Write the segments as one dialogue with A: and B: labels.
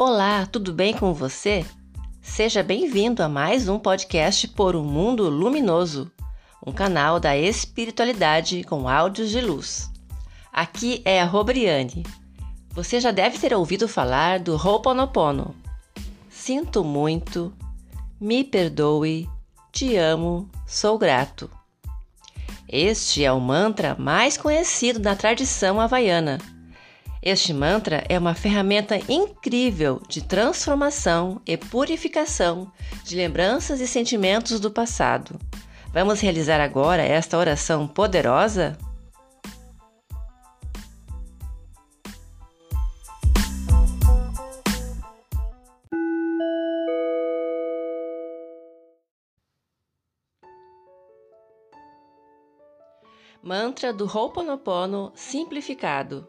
A: Olá, tudo bem com você? Seja bem-vindo a mais um podcast por um mundo luminoso, um canal da espiritualidade com áudios de luz. Aqui é a Robriane. Você já deve ter ouvido falar do Ho'oponopono. Sinto muito, me perdoe, te amo, sou grato. Este é o mantra mais conhecido na tradição havaiana este mantra é uma ferramenta incrível de transformação e purificação de lembranças e sentimentos do passado. Vamos realizar agora esta oração poderosa? Mantra do Ho'oponopono simplificado.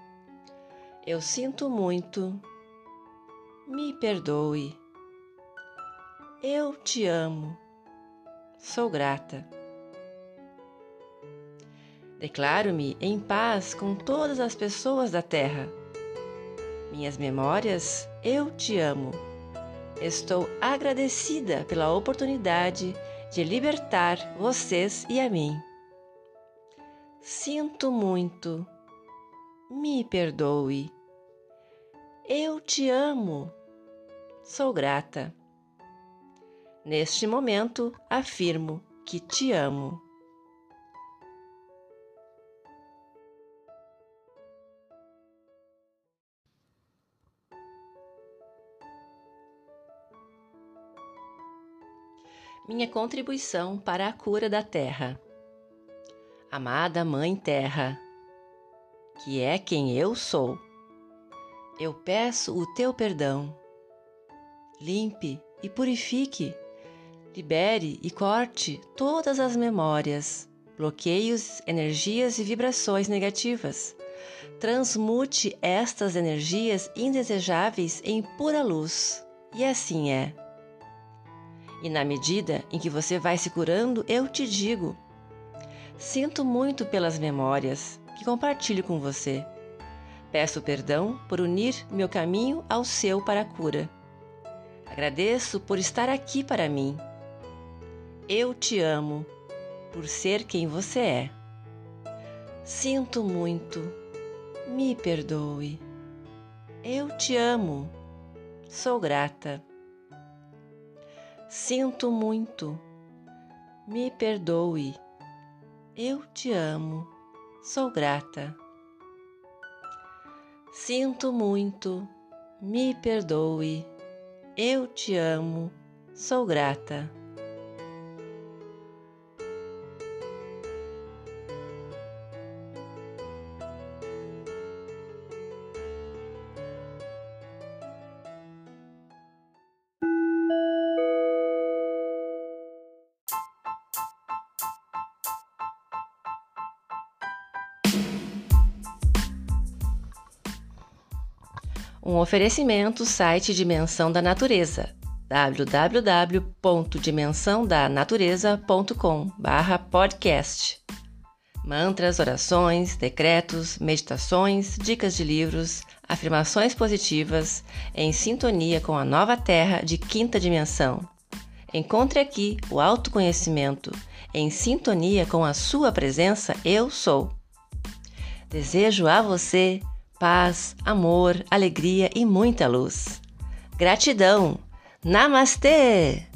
A: Eu sinto muito. Me perdoe. Eu te amo. Sou grata. Declaro-me em paz com todas as pessoas da Terra. Minhas memórias, eu te amo. Estou agradecida pela oportunidade de libertar vocês e a mim. Sinto muito me perdoe. Eu te amo. Sou grata. Neste momento, afirmo que te amo. Minha contribuição para a cura da Terra. Amada Mãe Terra, que é quem eu sou. Eu peço o teu perdão. Limpe e purifique, libere e corte todas as memórias, bloqueios, energias e vibrações negativas. Transmute estas energias indesejáveis em pura luz. E assim é. E na medida em que você vai se curando, eu te digo: sinto muito pelas memórias, que compartilho com você. Peço perdão por unir meu caminho ao seu para a cura. Agradeço por estar aqui para mim. Eu te amo por ser quem você é. Sinto muito. Me perdoe. Eu te amo. Sou grata. Sinto muito. Me perdoe. Eu te amo sou grata. Sinto muito, me perdoe, eu te amo, sou grata. Um oferecimento site Dimensão da Natureza www.dimensãodanatureza.com/podcast. Mantras, orações, decretos, meditações, dicas de livros, afirmações positivas em sintonia com a nova Terra de quinta dimensão. Encontre aqui o autoconhecimento em sintonia com a sua presença Eu Sou. Desejo a você paz, amor, alegria e muita luz. Gratidão! Namastê!